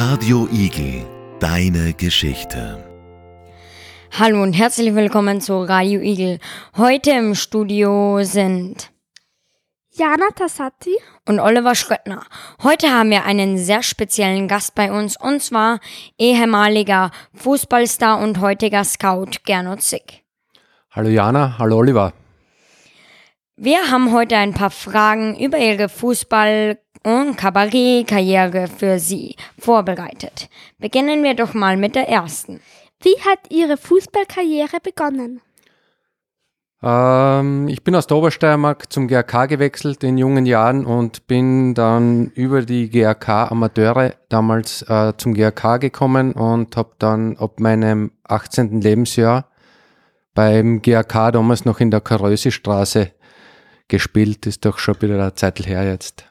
Radio Igel, deine Geschichte. Hallo und herzlich willkommen zu Radio Igel. Heute im Studio sind Jana Tassati und Oliver Schröttner. Heute haben wir einen sehr speziellen Gast bei uns und zwar ehemaliger Fußballstar und heutiger Scout Gernot Zick. Hallo Jana, hallo Oliver. Wir haben heute ein paar Fragen über Ihre Fußball- und Kabarettkarriere für Sie vorbereitet. Beginnen wir doch mal mit der ersten. Wie hat Ihre Fußballkarriere begonnen? Ähm, ich bin aus der Obersteiermark zum GRK gewechselt in jungen Jahren und bin dann über die GRK Amateure damals äh, zum GRK gekommen und habe dann ab meinem 18. Lebensjahr beim GRK damals noch in der Karösi-Straße gespielt. Ist doch schon wieder eine Zeit her jetzt.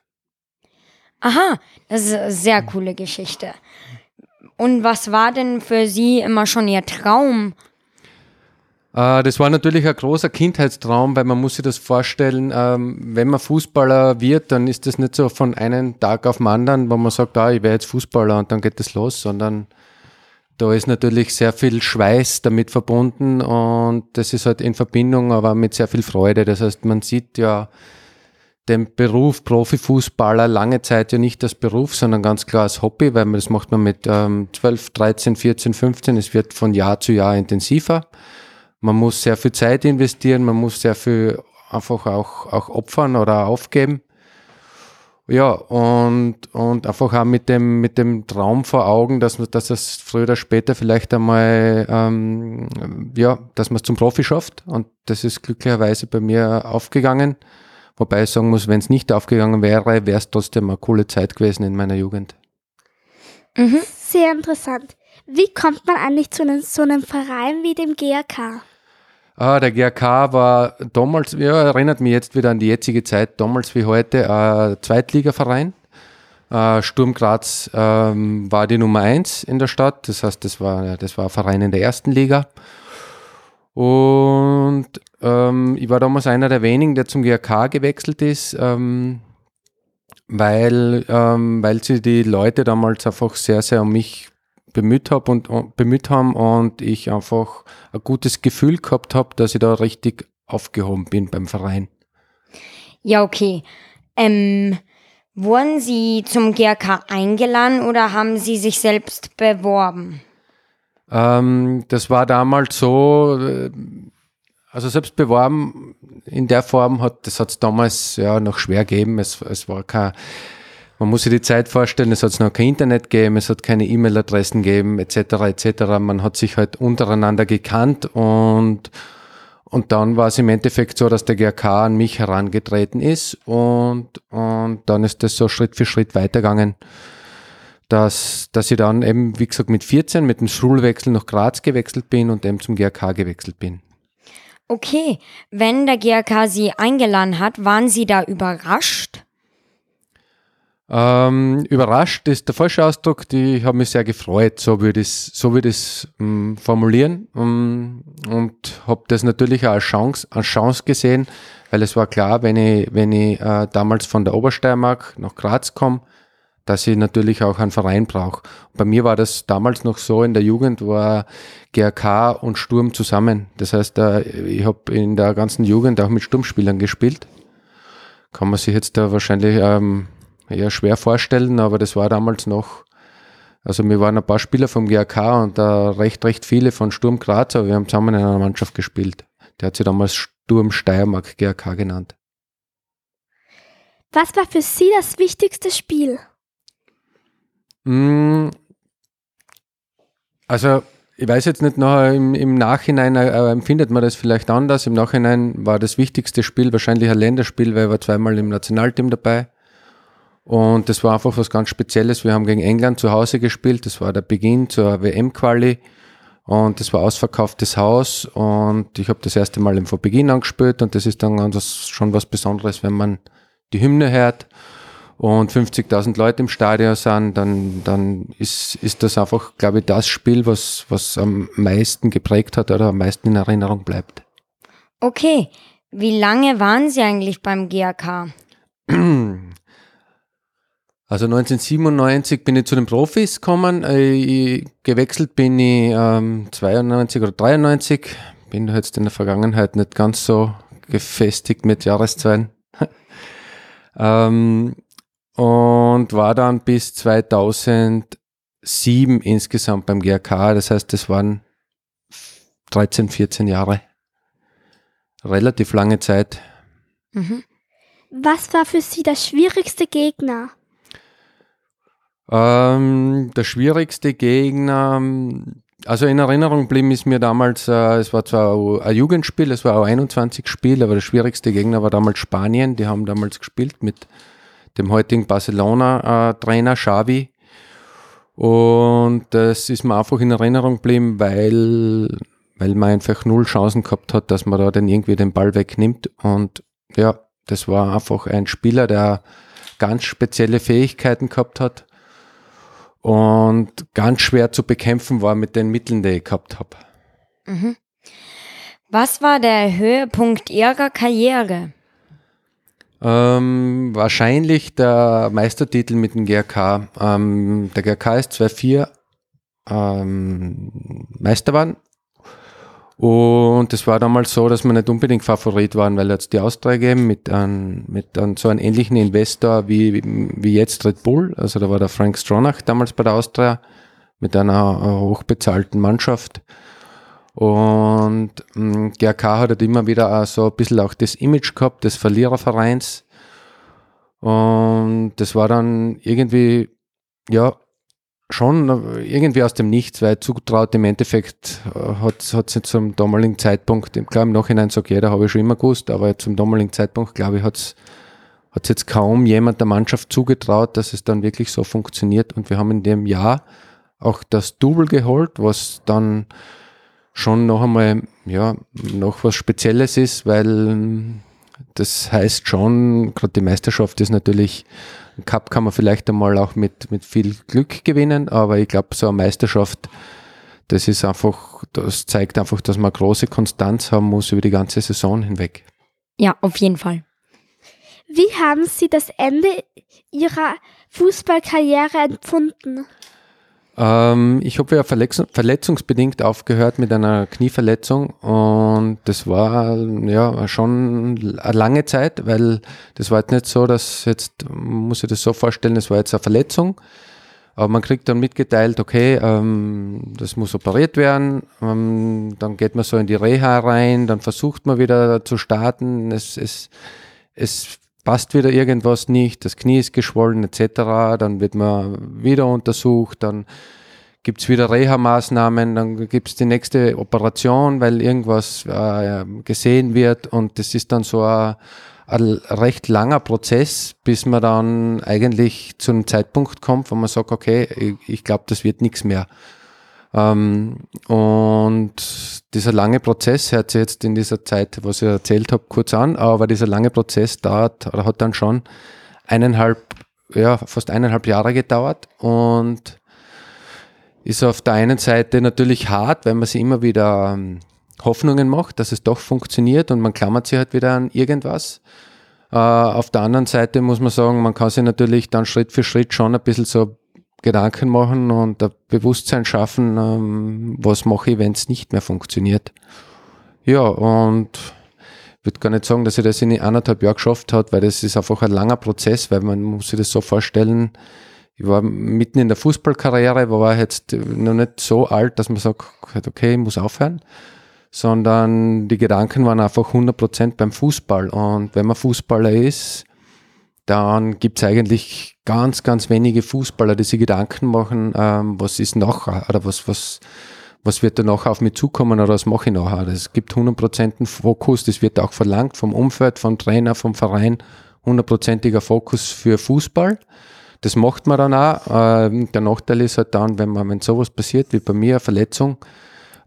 Aha, das ist eine sehr coole Geschichte. Und was war denn für Sie immer schon Ihr Traum? Äh, das war natürlich ein großer Kindheitstraum, weil man muss sich das vorstellen, ähm, wenn man Fußballer wird, dann ist das nicht so von einem Tag auf den anderen, wo man sagt, ah, ich werde jetzt Fußballer und dann geht das los, sondern da ist natürlich sehr viel Schweiß damit verbunden und das ist halt in Verbindung, aber mit sehr viel Freude. Das heißt, man sieht ja den Beruf Profifußballer lange Zeit ja nicht als Beruf, sondern ganz klar als Hobby, weil man das macht man mit ähm, 12, 13, 14, 15. Es wird von Jahr zu Jahr intensiver. Man muss sehr viel Zeit investieren, man muss sehr viel einfach auch, auch opfern oder aufgeben. Ja, und, und einfach auch mit dem, mit dem Traum vor Augen, dass man, dass es früher oder später vielleicht einmal, ähm, ja, dass man es zum Profi schafft. Und das ist glücklicherweise bei mir aufgegangen. Wobei ich sagen muss, wenn es nicht aufgegangen wäre, wäre es trotzdem eine coole Zeit gewesen in meiner Jugend. Mhm. Sehr interessant. Wie kommt man eigentlich zu einem, so einem Verein wie dem GRK? Ah, der GRK war damals, ja, erinnert mich jetzt wieder an die jetzige Zeit, damals wie heute, ein Zweitligaverein. Äh, Sturm Graz ähm, war die Nummer eins in der Stadt, das heißt, das war, das war ein Verein in der ersten Liga. Und ähm, ich war damals einer der wenigen, der zum GRK gewechselt ist, ähm, weil, ähm, weil sie die Leute damals einfach sehr, sehr um mich bemüht, hab und, und, bemüht haben und ich einfach ein gutes Gefühl gehabt habe, dass ich da richtig aufgehoben bin beim Verein. Ja, okay. Ähm, wurden Sie zum GRK eingeladen oder haben Sie sich selbst beworben? Ähm, das war damals so, äh, also selbst beworben in der Form hat, das hat es damals ja noch schwer gegeben. Es, es war kein, man muss sich die Zeit vorstellen, es hat noch kein Internet gegeben, es hat keine E-Mail-Adressen gegeben, etc. etc. Man hat sich halt untereinander gekannt und und dann war es im Endeffekt so, dass der GRK an mich herangetreten ist und, und dann ist das so Schritt für Schritt weitergegangen, dass, dass ich dann eben, wie gesagt, mit 14 mit dem Schulwechsel nach Graz gewechselt bin und eben zum GRK gewechselt bin. Okay, wenn der GRK Sie eingeladen hat, waren Sie da überrascht? Ähm, überrascht ist der falsche Ausdruck. Die, habe mich sehr gefreut, so würde ich es so würde ich ähm, formulieren ähm, und habe das natürlich auch als Chance, als Chance gesehen, weil es war klar, wenn ich, wenn ich äh, damals von der Obersteiermark nach Graz komme, dass ich natürlich auch einen Verein brauche. Bei mir war das damals noch so, in der Jugend war GRK und Sturm zusammen. Das heißt, äh, ich habe in der ganzen Jugend auch mit Sturmspielern gespielt. Kann man sich jetzt da wahrscheinlich ähm, eher schwer vorstellen, aber das war damals noch, also wir waren ein paar Spieler vom GRK und da recht, recht viele von Sturm Graz, aber wir haben zusammen in einer Mannschaft gespielt. Der hat sich damals Sturm Steiermark GRK genannt. Was war für Sie das wichtigste Spiel? Mm, also, ich weiß jetzt nicht, noch im, im Nachhinein äh, empfindet man das vielleicht anders. Im Nachhinein war das wichtigste Spiel wahrscheinlich ein Länderspiel, weil ich war zweimal im Nationalteam dabei. Und das war einfach was ganz Spezielles. Wir haben gegen England zu Hause gespielt. Das war der Beginn zur WM-Quali. Und das war ausverkauftes Haus. Und ich habe das erste Mal von Beginn an gespielt. Und das ist dann schon was Besonderes, wenn man die Hymne hört und 50.000 Leute im Stadion sind, dann, dann ist, ist das einfach, glaube ich, das Spiel, was, was am meisten geprägt hat oder am meisten in Erinnerung bleibt. Okay, wie lange waren Sie eigentlich beim GAK? Also 1997 bin ich zu den Profis gekommen. Ich, gewechselt bin ich ähm, 92 oder 93. Bin jetzt in der Vergangenheit nicht ganz so gefestigt mit Jahreszahlen. ähm, und war dann bis 2007 insgesamt beim GRK. Das heißt, das waren 13, 14 Jahre. Relativ lange Zeit. Mhm. Was war für Sie der schwierigste Gegner? Ähm, der schwierigste Gegner, also in Erinnerung blieben ist mir damals, äh, es war zwar ein Jugendspiel, es war auch 21 Spiel, aber der schwierigste Gegner war damals Spanien. Die haben damals gespielt mit dem heutigen Barcelona-Trainer Xavi. Und das ist mir einfach in Erinnerung geblieben, weil, weil man einfach null Chancen gehabt hat, dass man da dann irgendwie den Ball wegnimmt. Und ja, das war einfach ein Spieler, der ganz spezielle Fähigkeiten gehabt hat und ganz schwer zu bekämpfen war mit den Mitteln, die ich gehabt habe. Mhm. Was war der Höhepunkt Ihrer Karriere? Ähm, wahrscheinlich der Meistertitel mit dem GRK. Ähm, der GRK ist 2-4 ähm, Meister waren und es war damals so, dass wir nicht unbedingt Favorit waren, weil jetzt die Austria gegeben mit, einem, mit einem, so einem ähnlichen Investor wie, wie jetzt Red Bull. Also da war der Frank Stronach damals bei der Austria mit einer hochbezahlten Mannschaft. Und ähm, GRK hat halt immer wieder so ein bisschen auch das Image gehabt des Verlierervereins. Und das war dann irgendwie, ja, schon irgendwie aus dem Nichts, weil zutraut im Endeffekt äh, hat es zum damaligen Zeitpunkt, klar im Nachhinein sagt jeder, habe ich schon immer gewusst, aber zum damaligen Zeitpunkt, glaube ich, hat es jetzt kaum jemand der Mannschaft zugetraut, dass es dann wirklich so funktioniert. Und wir haben in dem Jahr auch das Double geholt, was dann schon noch einmal, ja, noch was Spezielles ist, weil das heißt schon, gerade die Meisterschaft ist natürlich ein Cup kann man vielleicht einmal auch mit, mit viel Glück gewinnen, aber ich glaube, so eine Meisterschaft, das ist einfach, das zeigt einfach, dass man große Konstanz haben muss über die ganze Saison hinweg. Ja, auf jeden Fall. Wie haben Sie das Ende Ihrer Fußballkarriere empfunden? Ähm, ich habe ja verletzung, verletzungsbedingt aufgehört mit einer Knieverletzung und das war ja schon eine lange Zeit, weil das war jetzt nicht so, dass jetzt, muss ich das so vorstellen, es war jetzt eine Verletzung, aber man kriegt dann mitgeteilt, okay, ähm, das muss operiert werden, ähm, dann geht man so in die Reha rein, dann versucht man wieder zu starten, es, es, es passt wieder irgendwas nicht, das Knie ist geschwollen etc., dann wird man wieder untersucht, dann gibt es wieder Reha-Maßnahmen, dann gibt es die nächste Operation, weil irgendwas äh, gesehen wird und das ist dann so ein, ein recht langer Prozess, bis man dann eigentlich zu einem Zeitpunkt kommt, wo man sagt, okay, ich, ich glaube, das wird nichts mehr. Ähm, und dieser lange Prozess hört sich jetzt in dieser Zeit, was ich erzählt habe, kurz an, aber dieser lange Prozess dauert oder hat dann schon eineinhalb, ja, fast eineinhalb Jahre gedauert und ist auf der einen Seite natürlich hart, weil man sich immer wieder ähm, Hoffnungen macht, dass es doch funktioniert und man klammert sich halt wieder an irgendwas. Äh, auf der anderen Seite muss man sagen, man kann sich natürlich dann Schritt für Schritt schon ein bisschen so Gedanken machen und ein Bewusstsein schaffen, ähm, was mache ich, wenn es nicht mehr funktioniert. Ja, und ich würde gar nicht sagen, dass ich das in anderthalb Jahren geschafft hat, weil das ist einfach ein langer Prozess, weil man muss sich das so vorstellen, ich war mitten in der Fußballkarriere, war jetzt noch nicht so alt, dass man sagt, okay, ich muss aufhören, sondern die Gedanken waren einfach 100% beim Fußball. Und wenn man Fußballer ist, dann gibt es eigentlich ganz, ganz wenige Fußballer, die sich Gedanken machen, ähm, was ist nachher oder was, was, was wird da nachher auf mich zukommen oder was mache ich nachher. Es gibt 100% Fokus, das wird auch verlangt vom Umfeld, vom Trainer, vom Verein, hundertprozentiger Fokus für Fußball. Das macht man dann auch. Ähm, der Nachteil ist halt dann, wenn man, wenn sowas passiert, wie bei mir, eine Verletzung,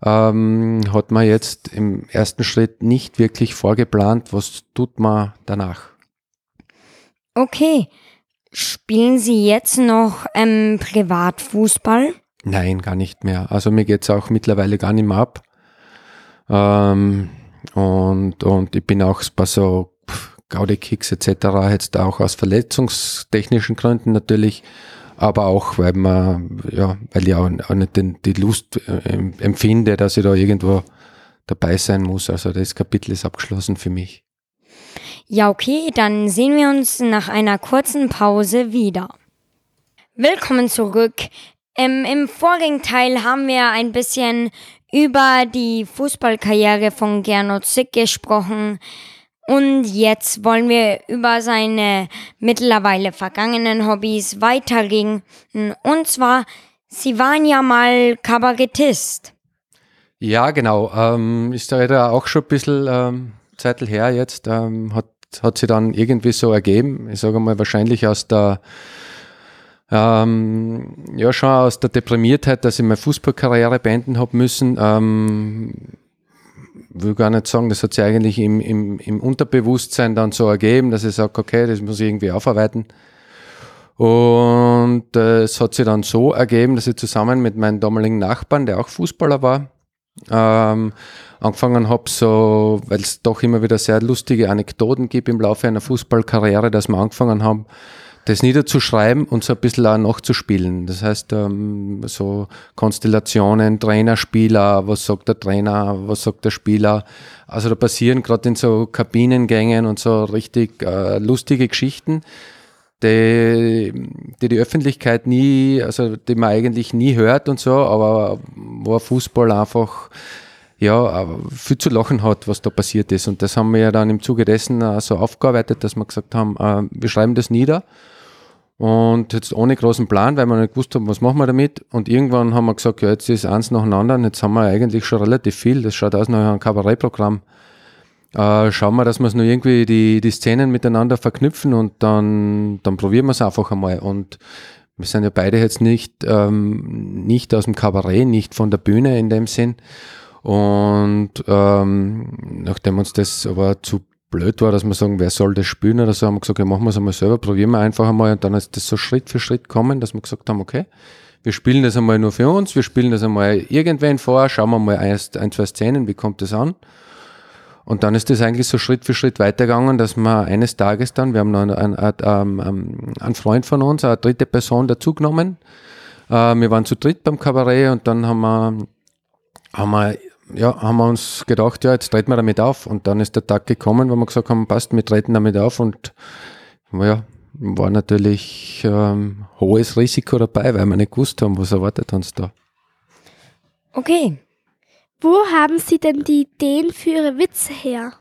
ähm, hat man jetzt im ersten Schritt nicht wirklich vorgeplant, was tut man danach. Okay. Spielen Sie jetzt noch ähm, Privatfußball? Nein, gar nicht mehr. Also mir geht's auch mittlerweile gar nicht mehr ab. Ähm, und, und ich bin auch bei so Gaudi-Kicks etc. jetzt auch aus verletzungstechnischen Gründen natürlich, aber auch, weil man, ja, weil ich auch, auch nicht den, die Lust äh, empfinde, dass ich da irgendwo dabei sein muss. Also das Kapitel ist abgeschlossen für mich. Ja, okay, dann sehen wir uns nach einer kurzen Pause wieder. Willkommen zurück. Ähm, Im vorigen Teil haben wir ein bisschen über die Fußballkarriere von Gernot Sick gesprochen. Und jetzt wollen wir über seine mittlerweile vergangenen Hobbys weitergehen. Und zwar, Sie waren ja mal Kabarettist. Ja, genau. Ähm, ist da auch schon ein bisschen ähm, Zeitl her jetzt. Ähm, hat, hat sie dann irgendwie so ergeben. Ich sage mal, wahrscheinlich aus der ähm, ja, schon aus der Deprimiertheit, dass ich meine Fußballkarriere beenden habe müssen. Ähm, will gar nicht sagen, das hat sich eigentlich im, im, im Unterbewusstsein dann so ergeben, dass ich sage, okay, das muss ich irgendwie aufarbeiten. Und äh, es hat sich dann so ergeben, dass ich zusammen mit meinem damaligen Nachbarn, der auch Fußballer war, ähm, angefangen habe, so, weil es doch immer wieder sehr lustige Anekdoten gibt im Laufe einer Fußballkarriere, dass wir angefangen haben, das niederzuschreiben und so ein bisschen auch nachzuspielen. Das heißt, ähm, so Konstellationen, Trainer, Spieler, was sagt der Trainer, was sagt der Spieler. Also da passieren gerade in so Kabinengängen und so richtig äh, lustige Geschichten, die, die die Öffentlichkeit nie, also die man eigentlich nie hört und so, aber wo Fußball einfach ja, viel zu lachen hat, was da passiert ist. Und das haben wir ja dann im Zuge dessen äh, so aufgearbeitet, dass wir gesagt haben, äh, wir schreiben das nieder und jetzt ohne großen Plan, weil wir nicht gewusst haben, was machen wir damit. Und irgendwann haben wir gesagt, ja, jetzt ist eins nach dem anderen. Jetzt haben wir eigentlich schon relativ viel. Das schaut aus nach einem Kabarettprogramm. Äh, schauen wir, dass wir es nur irgendwie die, die Szenen miteinander verknüpfen und dann, dann probieren wir es einfach einmal. Und wir sind ja beide jetzt nicht, ähm, nicht aus dem Kabarett, nicht von der Bühne in dem Sinn. Und ähm, nachdem uns das aber zu blöd war, dass wir sagen, wer soll das spielen oder so, haben wir gesagt, ja, machen wir es einmal selber, probieren wir einfach einmal und dann ist das so Schritt für Schritt kommen, dass wir gesagt haben, okay, wir spielen das einmal nur für uns, wir spielen das einmal irgendwen vor, schauen wir mal ein, ein zwei Szenen, wie kommt das an? Und dann ist das eigentlich so Schritt für Schritt weitergegangen, dass wir eines Tages dann, wir haben noch einen, einen, einen, einen Freund von uns, eine dritte Person dazugenommen. Äh, wir waren zu dritt beim Kabarett und dann haben wir, haben wir ja, haben wir uns gedacht, ja, jetzt treten wir damit auf. Und dann ist der Tag gekommen, wo wir gesagt haben, passt, wir treten damit auf. Und ja, war natürlich ähm, hohes Risiko dabei, weil wir nicht gewusst haben, was erwartet uns da. Okay. Wo haben Sie denn die Ideen für Ihre Witze her?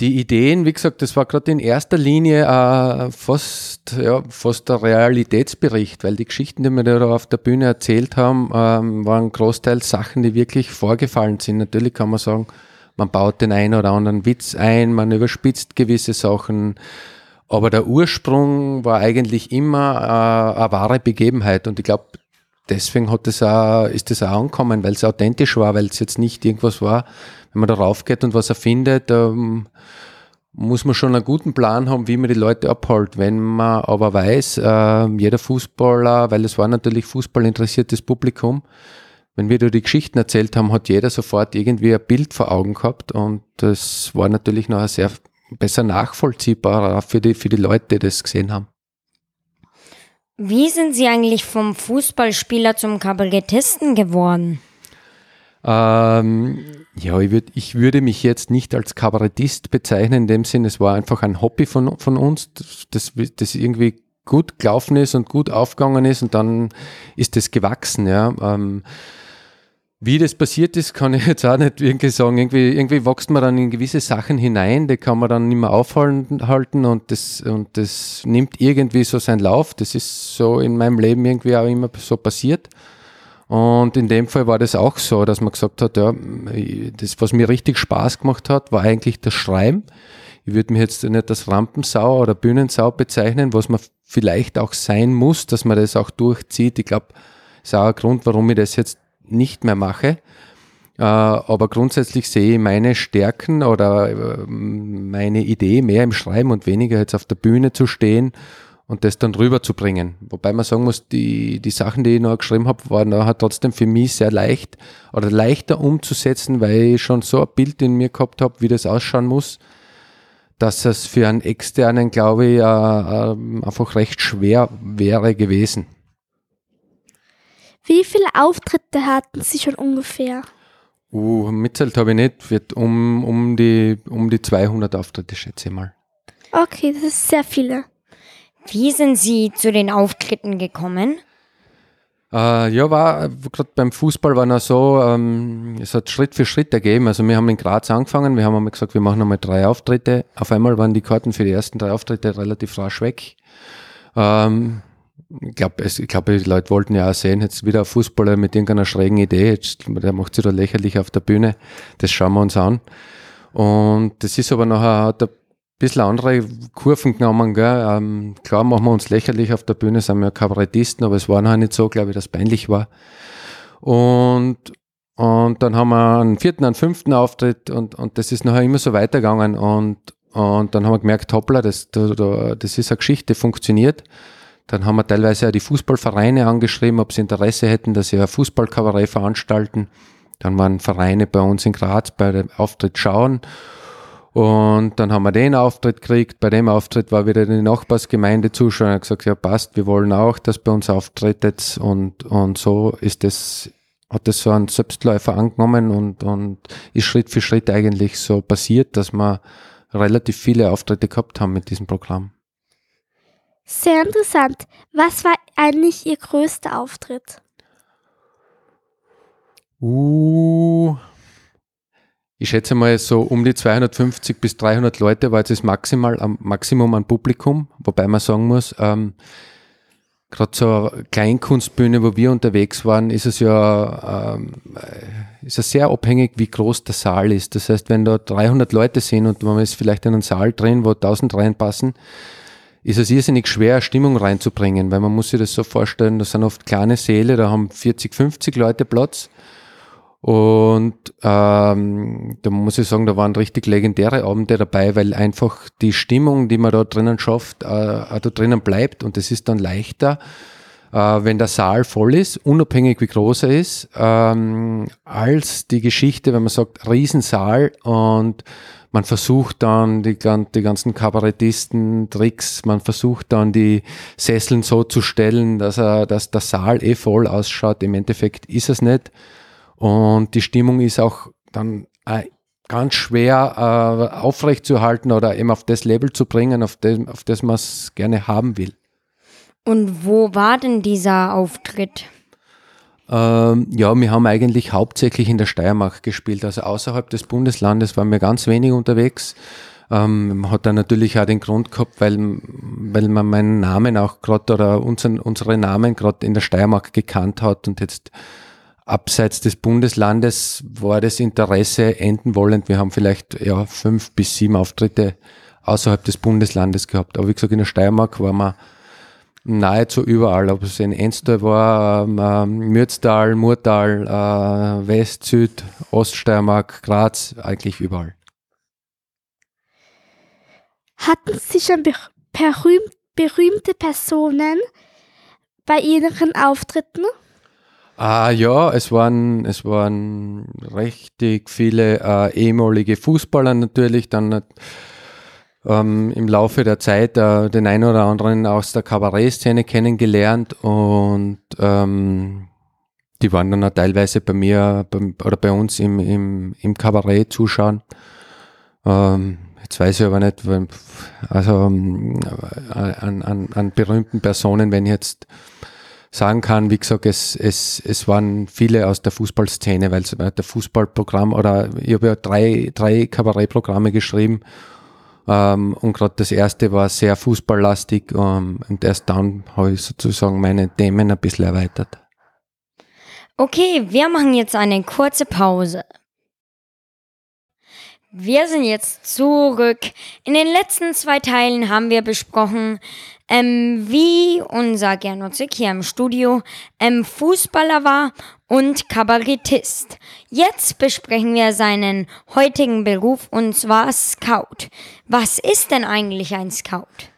Die Ideen, wie gesagt, das war gerade in erster Linie äh, fast, ja, fast der Realitätsbericht, weil die Geschichten, die wir da auf der Bühne erzählt haben, ähm, waren großteils Sachen, die wirklich vorgefallen sind. Natürlich kann man sagen, man baut den einen oder anderen Witz ein, man überspitzt gewisse Sachen, aber der Ursprung war eigentlich immer äh, eine wahre Begebenheit und ich glaube, deswegen hat das auch, ist das auch angekommen, weil es authentisch war, weil es jetzt nicht irgendwas war, wenn man darauf geht und was erfindet, ähm, muss man schon einen guten Plan haben, wie man die Leute abholt. Wenn man aber weiß, äh, jeder Fußballer, weil es war natürlich fußballinteressiertes Publikum, wenn wir da die Geschichten erzählt haben, hat jeder sofort irgendwie ein Bild vor Augen gehabt und das war natürlich noch sehr besser nachvollziehbar für die, für die Leute, die das gesehen haben. Wie sind Sie eigentlich vom Fußballspieler zum Kabarettisten geworden? Ähm, ja, ich, würd, ich würde mich jetzt nicht als Kabarettist bezeichnen, in dem Sinne, es war einfach ein Hobby von, von uns, das, das irgendwie gut gelaufen ist und gut aufgegangen ist und dann ist es gewachsen, ja. Ähm, wie das passiert ist, kann ich jetzt auch nicht irgendwie sagen. Irgendwie, irgendwie wächst man dann in gewisse Sachen hinein, die kann man dann nicht mehr aufhalten und das, und das nimmt irgendwie so seinen Lauf. Das ist so in meinem Leben irgendwie auch immer so passiert. Und in dem Fall war das auch so, dass man gesagt hat, ja, das, was mir richtig Spaß gemacht hat, war eigentlich das Schreiben. Ich würde mich jetzt nicht als Rampensau oder Bühnensau bezeichnen, was man vielleicht auch sein muss, dass man das auch durchzieht. Ich glaube, das ist auch ein Grund, warum ich das jetzt nicht mehr mache. Äh, aber grundsätzlich sehe ich meine Stärken oder äh, meine Idee mehr im Schreiben und weniger jetzt auf der Bühne zu stehen und das dann rüberzubringen. Wobei man sagen muss, die, die Sachen, die ich noch geschrieben habe, waren nachher trotzdem für mich sehr leicht oder leichter umzusetzen, weil ich schon so ein Bild in mir gehabt habe, wie das ausschauen muss, dass es für einen Externen, glaube ich, äh, äh, einfach recht schwer wäre gewesen. Wie viele Auftritte hatten Sie schon ungefähr? Uh, mitzählt habe ich nicht, wird um, um, die, um die 200 Auftritte, schätze ich mal. Okay, das ist sehr viele. Wie sind Sie zu den Auftritten gekommen? Äh, ja, war gerade beim Fußball war noch so, ähm, es hat Schritt für Schritt ergeben. Also wir haben in Graz angefangen, wir haben einmal gesagt, wir machen einmal drei Auftritte. Auf einmal waren die Karten für die ersten drei Auftritte relativ rasch weg. Ähm, ich glaube, glaub, die Leute wollten ja auch sehen, jetzt wieder ein Fußballer mit irgendeiner schrägen Idee, jetzt, der macht sich da lächerlich auf der Bühne. Das schauen wir uns an. Und das ist aber nachher, hat ein bisschen andere Kurven genommen. Gell? Ähm, klar machen wir uns lächerlich auf der Bühne, sind wir Kabarettisten, aber es war noch nicht so, glaube ich, dass es peinlich war. Und, und dann haben wir einen vierten, einen fünften Auftritt und, und das ist nachher immer so weitergegangen. Und, und dann haben wir gemerkt, hoppla, das, das ist eine Geschichte, funktioniert. Dann haben wir teilweise auch die Fußballvereine angeschrieben, ob sie Interesse hätten, dass sie ein Fußballkabarett veranstalten. Dann waren Vereine bei uns in Graz bei dem Auftritt schauen. Und dann haben wir den Auftritt gekriegt. Bei dem Auftritt war wieder die Nachbarsgemeinde Zuschauer und hat gesagt, ja passt, wir wollen auch, dass bei uns auftretet. Und, und so ist das, hat das so einen Selbstläufer angenommen und, und ist Schritt für Schritt eigentlich so passiert, dass wir relativ viele Auftritte gehabt haben mit diesem Programm. Sehr interessant. Was war eigentlich Ihr größter Auftritt? Uh, ich schätze mal so um die 250 bis 300 Leute war jetzt das Maximal, am Maximum an Publikum, wobei man sagen muss, ähm, gerade eine Kleinkunstbühne, wo wir unterwegs waren, ist es ja ähm, ist es sehr abhängig, wie groß der Saal ist. Das heißt, wenn da 300 Leute sind und man ist vielleicht in einem Saal drin, wo 1000 reinpassen, ist es irrsinnig schwer, Stimmung reinzubringen, weil man muss sich das so vorstellen, das sind oft kleine Säle, da haben 40, 50 Leute Platz und ähm, da muss ich sagen, da waren richtig legendäre Abende dabei, weil einfach die Stimmung, die man da drinnen schafft, äh, da drinnen bleibt. Und es ist dann leichter, äh, wenn der Saal voll ist, unabhängig wie groß er ist, ähm, als die Geschichte, wenn man sagt, Riesensaal und man versucht dann die, die ganzen Kabarettisten Tricks, man versucht dann die Sesseln so zu stellen, dass, er, dass der Saal eh voll ausschaut. Im Endeffekt ist es nicht. Und die Stimmung ist auch dann äh, ganz schwer äh, aufrechtzuerhalten oder eben auf das Level zu bringen, auf das, auf das man es gerne haben will. Und wo war denn dieser Auftritt? Ähm, ja, wir haben eigentlich hauptsächlich in der Steiermark gespielt. Also außerhalb des Bundeslandes waren wir ganz wenig unterwegs. Ähm, hat dann natürlich auch den Grund gehabt, weil, weil man meinen Namen auch gerade oder unseren, unsere Namen gerade in der Steiermark gekannt hat und jetzt abseits des Bundeslandes war das Interesse enden wollend. Wir haben vielleicht ja, fünf bis sieben Auftritte außerhalb des Bundeslandes gehabt. Aber wie gesagt, in der Steiermark waren wir nahezu überall, ob es in Enstal war, ähm, Mürztal, Murtal, äh, West, Süd, Oststeiermark, Graz, eigentlich überall. Hatten Sie schon berühmt, berühmte Personen bei Ihren Auftritten? Ah ja, es waren, es waren richtig viele äh, ehemalige Fußballer natürlich, dann ähm, im Laufe der Zeit äh, den einen oder anderen aus der Kabarettszene kennengelernt und ähm, die waren dann auch teilweise bei mir bei, oder bei uns im, im, im Kabarett zuschauen. Ähm, jetzt weiß ich aber nicht, also ähm, an, an, an berühmten Personen, wenn jetzt sagen kann, wie gesagt, es, es, es waren viele aus der Fußballszene, weil der Fußballprogramm oder ich habe ja drei, drei Kabarettprogramme geschrieben ähm, und gerade das erste war sehr fußballlastig ähm, und erst dann habe ich sozusagen meine Themen ein bisschen erweitert. Okay, wir machen jetzt eine kurze Pause. Wir sind jetzt zurück. In den letzten zwei Teilen haben wir besprochen, ähm, wie unser Gernot Zick hier im Studio ähm, Fußballer war und Kabarettist. Jetzt besprechen wir seinen heutigen Beruf und zwar Scout. Was ist denn eigentlich ein Scout?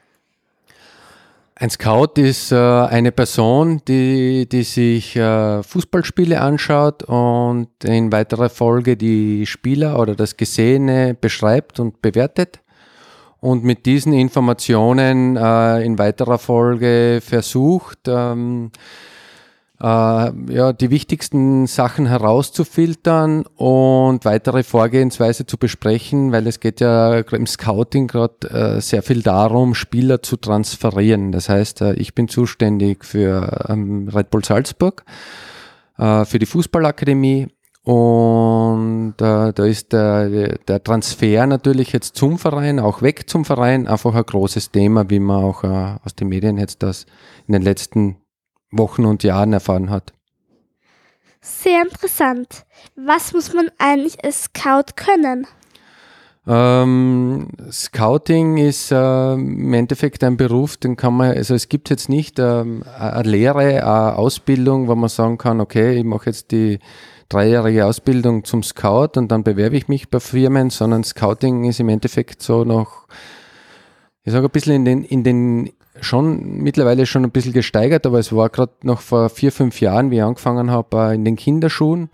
Ein Scout ist äh, eine Person, die, die sich äh, Fußballspiele anschaut und in weiterer Folge die Spieler oder das Gesehene beschreibt und bewertet und mit diesen Informationen äh, in weiterer Folge versucht, ähm, äh, ja, die wichtigsten Sachen herauszufiltern und weitere Vorgehensweise zu besprechen, weil es geht ja im Scouting gerade äh, sehr viel darum, Spieler zu transferieren. Das heißt, äh, ich bin zuständig für ähm, Red Bull Salzburg, äh, für die Fußballakademie und äh, da ist der, der Transfer natürlich jetzt zum Verein, auch weg zum Verein, einfach ein großes Thema, wie man auch äh, aus den Medien jetzt das in den letzten Wochen und Jahren erfahren hat. Sehr interessant. Was muss man eigentlich als Scout können? Ähm, Scouting ist äh, im Endeffekt ein Beruf, den kann man, also es gibt jetzt nicht ähm, eine Lehre, eine Ausbildung, wo man sagen kann, okay, ich mache jetzt die dreijährige Ausbildung zum Scout und dann bewerbe ich mich bei Firmen, sondern Scouting ist im Endeffekt so noch, ich sage ein bisschen in den, in den schon mittlerweile schon ein bisschen gesteigert, aber es war gerade noch vor vier, fünf Jahren, wie ich angefangen habe, äh, in den Kinderschuhen.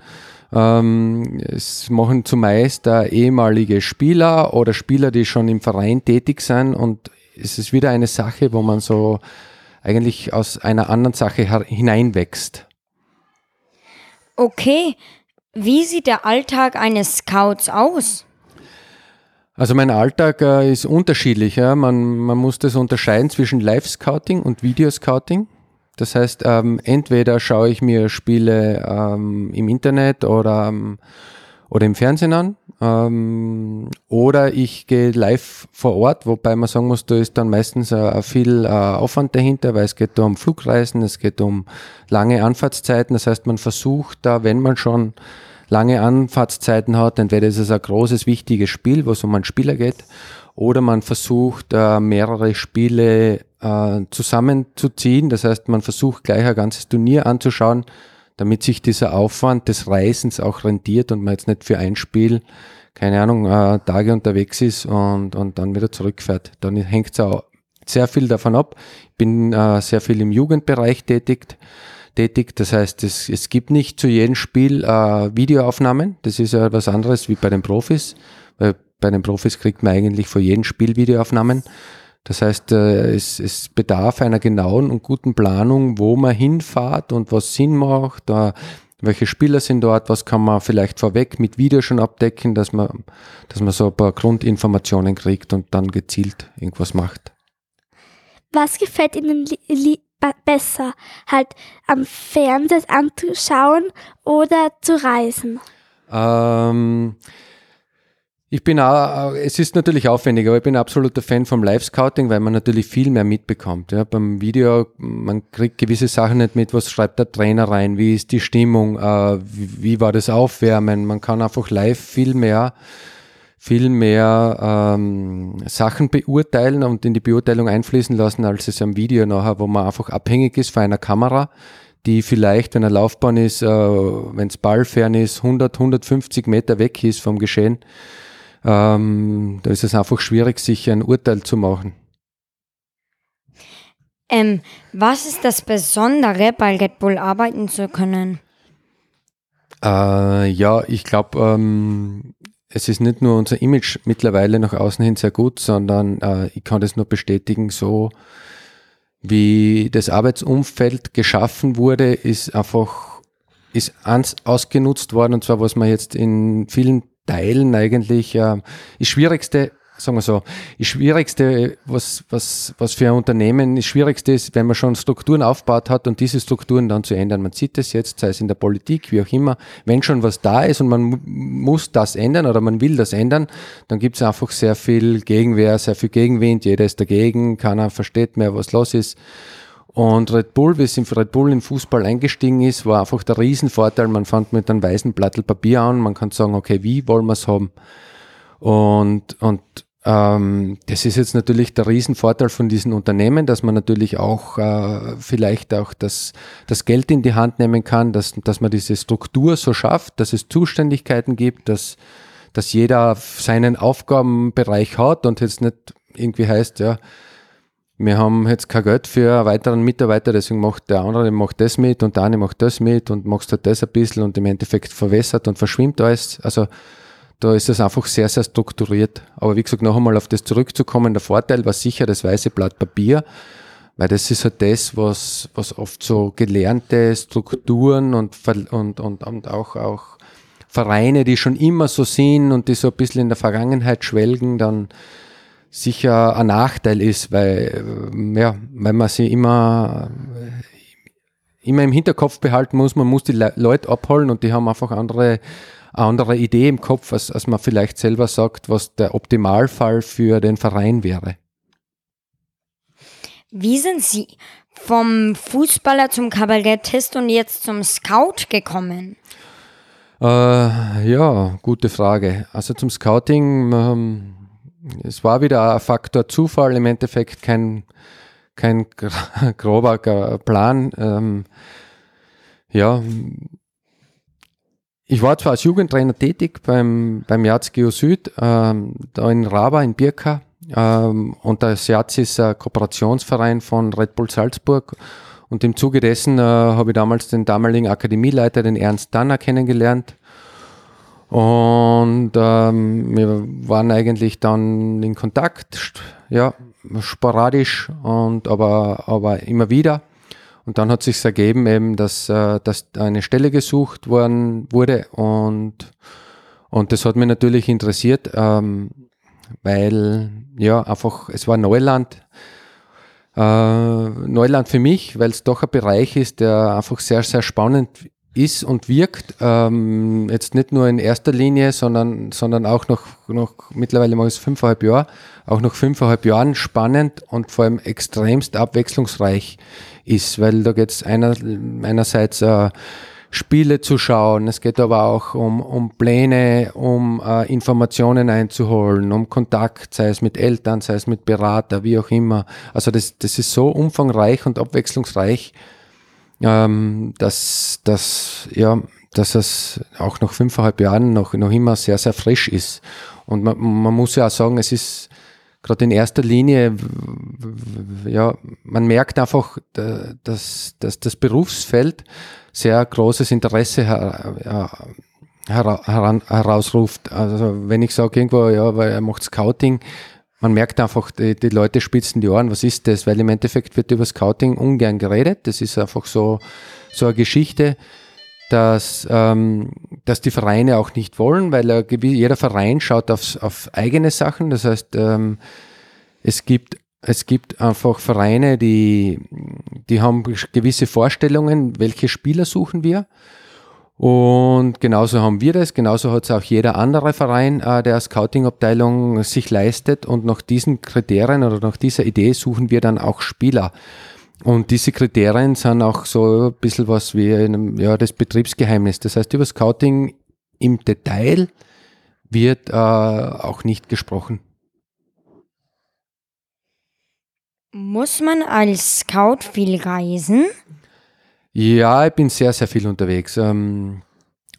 Ähm, es machen zumeist äh, ehemalige Spieler oder Spieler, die schon im Verein tätig sind und es ist wieder eine Sache, wo man so eigentlich aus einer anderen Sache hineinwächst. Okay, wie sieht der Alltag eines Scouts aus? Also mein Alltag äh, ist unterschiedlich. Ja. Man, man muss das unterscheiden zwischen Live-Scouting und Video-Scouting. Das heißt, ähm, entweder schaue ich mir Spiele ähm, im Internet oder, ähm, oder im Fernsehen an, ähm, oder ich gehe live vor Ort, wobei man sagen muss, da ist dann meistens äh, viel äh, Aufwand dahinter, weil es geht da um Flugreisen, es geht um lange Anfahrtszeiten. Das heißt, man versucht da, wenn man schon lange Anfahrtszeiten hat, entweder ist es ein großes, wichtiges Spiel, wo es um einen Spieler geht, oder man versucht, äh, mehrere Spiele äh, zusammenzuziehen. Das heißt, man versucht gleich ein ganzes Turnier anzuschauen, damit sich dieser Aufwand des Reisens auch rentiert und man jetzt nicht für ein Spiel, keine Ahnung, äh, Tage unterwegs ist und, und dann wieder zurückfährt. Dann hängt es auch sehr viel davon ab. Ich bin sehr viel im Jugendbereich tätig tätig. Das heißt, es, es gibt nicht zu jedem Spiel äh, Videoaufnahmen. Das ist ja was anderes wie bei den Profis, weil bei den Profis kriegt man eigentlich vor jedem Spiel Videoaufnahmen. Das heißt, äh, es, es bedarf einer genauen und guten Planung, wo man hinfahrt und was Sinn macht. Äh, welche Spieler sind dort, was kann man vielleicht vorweg mit Video schon abdecken, dass man, dass man so ein paar Grundinformationen kriegt und dann gezielt irgendwas macht. Was gefällt Ihnen besser, halt am Fernsehen anzuschauen oder zu reisen? Ähm, ich bin auch, es ist natürlich aufwendig, aber ich bin absoluter Fan vom Live-Scouting, weil man natürlich viel mehr mitbekommt. Ja. Beim Video, man kriegt gewisse Sachen nicht mit, was schreibt der Trainer rein, wie ist die Stimmung, äh, wie, wie, war das Aufwärmen. Man kann einfach live viel mehr viel mehr ähm, Sachen beurteilen und in die Beurteilung einfließen lassen, als es am Video nachher, wo man einfach abhängig ist von einer Kamera, die vielleicht, wenn eine Laufbahn ist, äh, wenn es ballfern ist, 100, 150 Meter weg ist vom Geschehen. Ähm, da ist es einfach schwierig, sich ein Urteil zu machen. Ähm, was ist das Besondere, bei Red Bull arbeiten zu können? Äh, ja, ich glaube, ähm, es ist nicht nur unser Image mittlerweile nach außen hin sehr gut, sondern äh, ich kann das nur bestätigen, so wie das Arbeitsumfeld geschaffen wurde, ist einfach ist ans, ausgenutzt worden. Und zwar was man jetzt in vielen Teilen eigentlich äh, das Schwierigste sagen wir so, das Schwierigste, was, was, was für ein Unternehmen das Schwierigste ist, wenn man schon Strukturen aufgebaut hat und diese Strukturen dann zu ändern. Man sieht das jetzt, sei es in der Politik, wie auch immer, wenn schon was da ist und man muss das ändern oder man will das ändern, dann gibt es einfach sehr viel Gegenwehr, sehr viel Gegenwind, jeder ist dagegen, keiner versteht mehr, was los ist. Und Red Bull, wie es in Red Bull in Fußball eingestiegen ist, war einfach der Riesenvorteil. Man fängt mit einem weißen Plattel Papier an, man kann sagen, okay, wie wollen wir es haben? Und, und ähm, das ist jetzt natürlich der Riesenvorteil von diesen Unternehmen, dass man natürlich auch äh, vielleicht auch das, das Geld in die Hand nehmen kann, dass, dass man diese Struktur so schafft, dass es Zuständigkeiten gibt, dass, dass jeder seinen Aufgabenbereich hat und jetzt nicht irgendwie heißt, ja, wir haben jetzt kein Geld für einen weiteren Mitarbeiter, deswegen macht der andere macht das mit und der eine macht das mit und machst halt das ein bisschen und im Endeffekt verwässert und verschwimmt alles. Also da ist es einfach sehr, sehr strukturiert. Aber wie gesagt, noch einmal auf das zurückzukommen, der Vorteil war sicher das weiße Blatt Papier, weil das ist halt das, was, was oft so gelernte Strukturen und, und, und, und auch, auch Vereine, die schon immer so sind und die so ein bisschen in der Vergangenheit schwelgen, dann sicher ein Nachteil ist, weil, äh, ja, weil man sie immer, immer im Hinterkopf behalten muss, man muss die Le Leute abholen und die haben einfach andere, eine andere Idee im Kopf, als, als man vielleicht selber sagt, was der Optimalfall für den Verein wäre. Wie sind Sie vom Fußballer zum Kabarettist und jetzt zum Scout gekommen? Äh, ja, gute Frage. Also zum Scouting, ähm, es war wieder ein Faktor Zufall, im Endeffekt kein, kein grober Plan. Ähm, ja, ich war zwar als Jugendtrainer tätig beim, beim Jaz Geo Süd, ähm, da in Raba, in Birka. Ähm, und das Jaz ist ein Kooperationsverein von Red Bull Salzburg und im Zuge dessen äh, habe ich damals den damaligen Akademieleiter, den Ernst Danner, kennengelernt. Und ähm, wir waren eigentlich dann in Kontakt, ja, sporadisch und aber, aber immer wieder. Und dann hat sich ergeben eben, dass, äh, dass eine Stelle gesucht worden wurde. Und, und das hat mich natürlich interessiert, ähm, weil ja einfach es war Neuland. Äh, Neuland für mich, weil es doch ein Bereich ist, der einfach sehr, sehr spannend ist und wirkt. Ähm, jetzt nicht nur in erster Linie, sondern, sondern auch noch, noch mittlerweile mal es fünfeinhalb Jahre, auch noch fünfeinhalb Jahren spannend und vor allem extremst abwechslungsreich ist, weil da geht es einer, einerseits äh, Spiele zu schauen. Es geht aber auch um, um Pläne, um äh, Informationen einzuholen, um Kontakt, sei es mit Eltern, sei es mit Berater, wie auch immer. Also das, das ist so umfangreich und abwechslungsreich, ähm, dass, dass, ja, dass es auch nach fünfeinhalb Jahren noch, noch immer sehr, sehr frisch ist. Und man, man muss ja auch sagen, es ist gerade in erster Linie, ja, man merkt einfach, dass, dass das Berufsfeld sehr großes Interesse her, her, herausruft. Also wenn ich sage irgendwo, ja, weil er macht Scouting, man merkt einfach, die, die, Leute spitzen die Ohren, was ist das? Weil im Endeffekt wird über Scouting ungern geredet. Das ist einfach so, so eine Geschichte, dass, ähm, dass die Vereine auch nicht wollen, weil er, jeder Verein schaut aufs, auf eigene Sachen. Das heißt, ähm, es gibt es gibt einfach Vereine, die, die haben gewisse Vorstellungen, welche Spieler suchen wir. Und genauso haben wir das, genauso hat es auch jeder andere Verein, äh, der Scouting-Abteilung sich leistet. Und nach diesen Kriterien oder nach dieser Idee suchen wir dann auch Spieler. Und diese Kriterien sind auch so ein bisschen was wie einem, ja, das Betriebsgeheimnis. Das heißt, über Scouting im Detail wird äh, auch nicht gesprochen. Muss man als Scout viel reisen? Ja, ich bin sehr, sehr viel unterwegs. Ähm,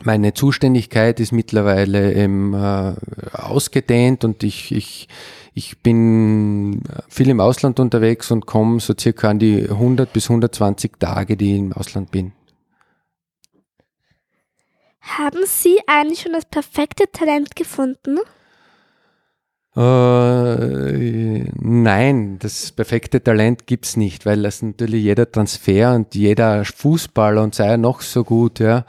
meine Zuständigkeit ist mittlerweile ähm, äh, ausgedehnt und ich, ich, ich bin viel im Ausland unterwegs und komme so circa an die 100 bis 120 Tage, die ich im Ausland bin. Haben Sie eigentlich schon das perfekte Talent gefunden? Äh, nein, das perfekte Talent gibt's nicht, weil das natürlich jeder Transfer und jeder Fußballer und sei er noch so gut, ja,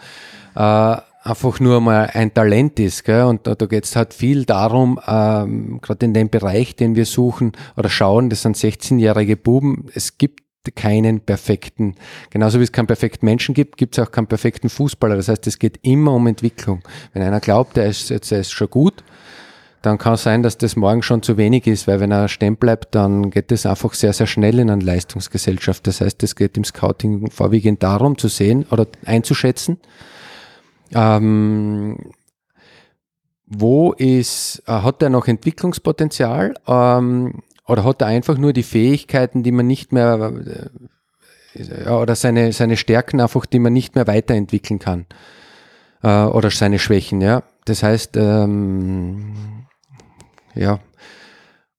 äh, einfach nur mal ein Talent ist. Gell? Und da, da geht's halt viel darum, ähm, gerade in dem Bereich, den wir suchen oder schauen, das sind 16-jährige Buben, es gibt keinen perfekten, genauso wie es keinen perfekten Menschen gibt, gibt es auch keinen perfekten Fußballer. Das heißt, es geht immer um Entwicklung. Wenn einer glaubt, er ist, er ist schon gut, dann kann es sein, dass das morgen schon zu wenig ist, weil wenn er stehen bleibt, dann geht es einfach sehr, sehr schnell in eine Leistungsgesellschaft. Das heißt, es geht im Scouting vorwiegend darum zu sehen oder einzuschätzen, ähm, wo ist, äh, hat er noch Entwicklungspotenzial ähm, oder hat er einfach nur die Fähigkeiten, die man nicht mehr äh, oder seine, seine Stärken einfach, die man nicht mehr weiterentwickeln kann äh, oder seine Schwächen, ja. Das heißt, ähm, ja,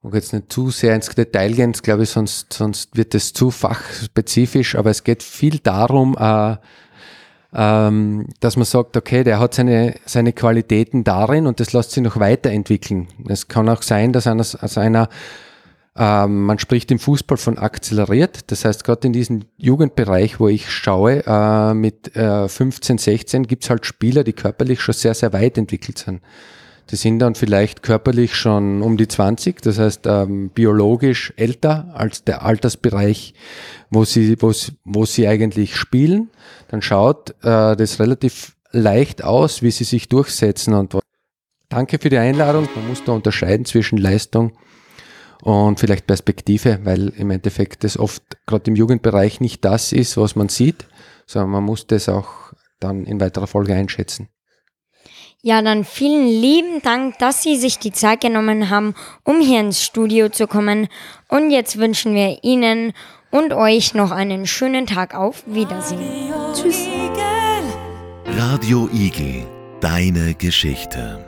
ich jetzt nicht zu sehr ins Detail gehen, glaube ich, sonst, sonst wird es zu fachspezifisch, aber es geht viel darum, äh, ähm, dass man sagt, okay, der hat seine, seine Qualitäten darin und das lässt sich noch weiterentwickeln. Es kann auch sein, dass einer, also einer ähm, man spricht im Fußball von akzeleriert. Das heißt, gerade in diesem Jugendbereich, wo ich schaue, äh, mit äh, 15, 16 gibt's halt Spieler, die körperlich schon sehr, sehr weit entwickelt sind. Die sind dann vielleicht körperlich schon um die 20, das heißt ähm, biologisch älter als der Altersbereich, wo sie, wo, wo sie eigentlich spielen. Dann schaut äh, das relativ leicht aus, wie sie sich durchsetzen. Und danke für die Einladung. Man muss da unterscheiden zwischen Leistung und vielleicht Perspektive, weil im Endeffekt das oft gerade im Jugendbereich nicht das ist, was man sieht, sondern man muss das auch dann in weiterer Folge einschätzen. Ja, dann vielen lieben Dank, dass Sie sich die Zeit genommen haben, um hier ins Studio zu kommen. Und jetzt wünschen wir Ihnen und euch noch einen schönen Tag. Auf Wiedersehen. Tschüss. Radio Igel, deine Geschichte.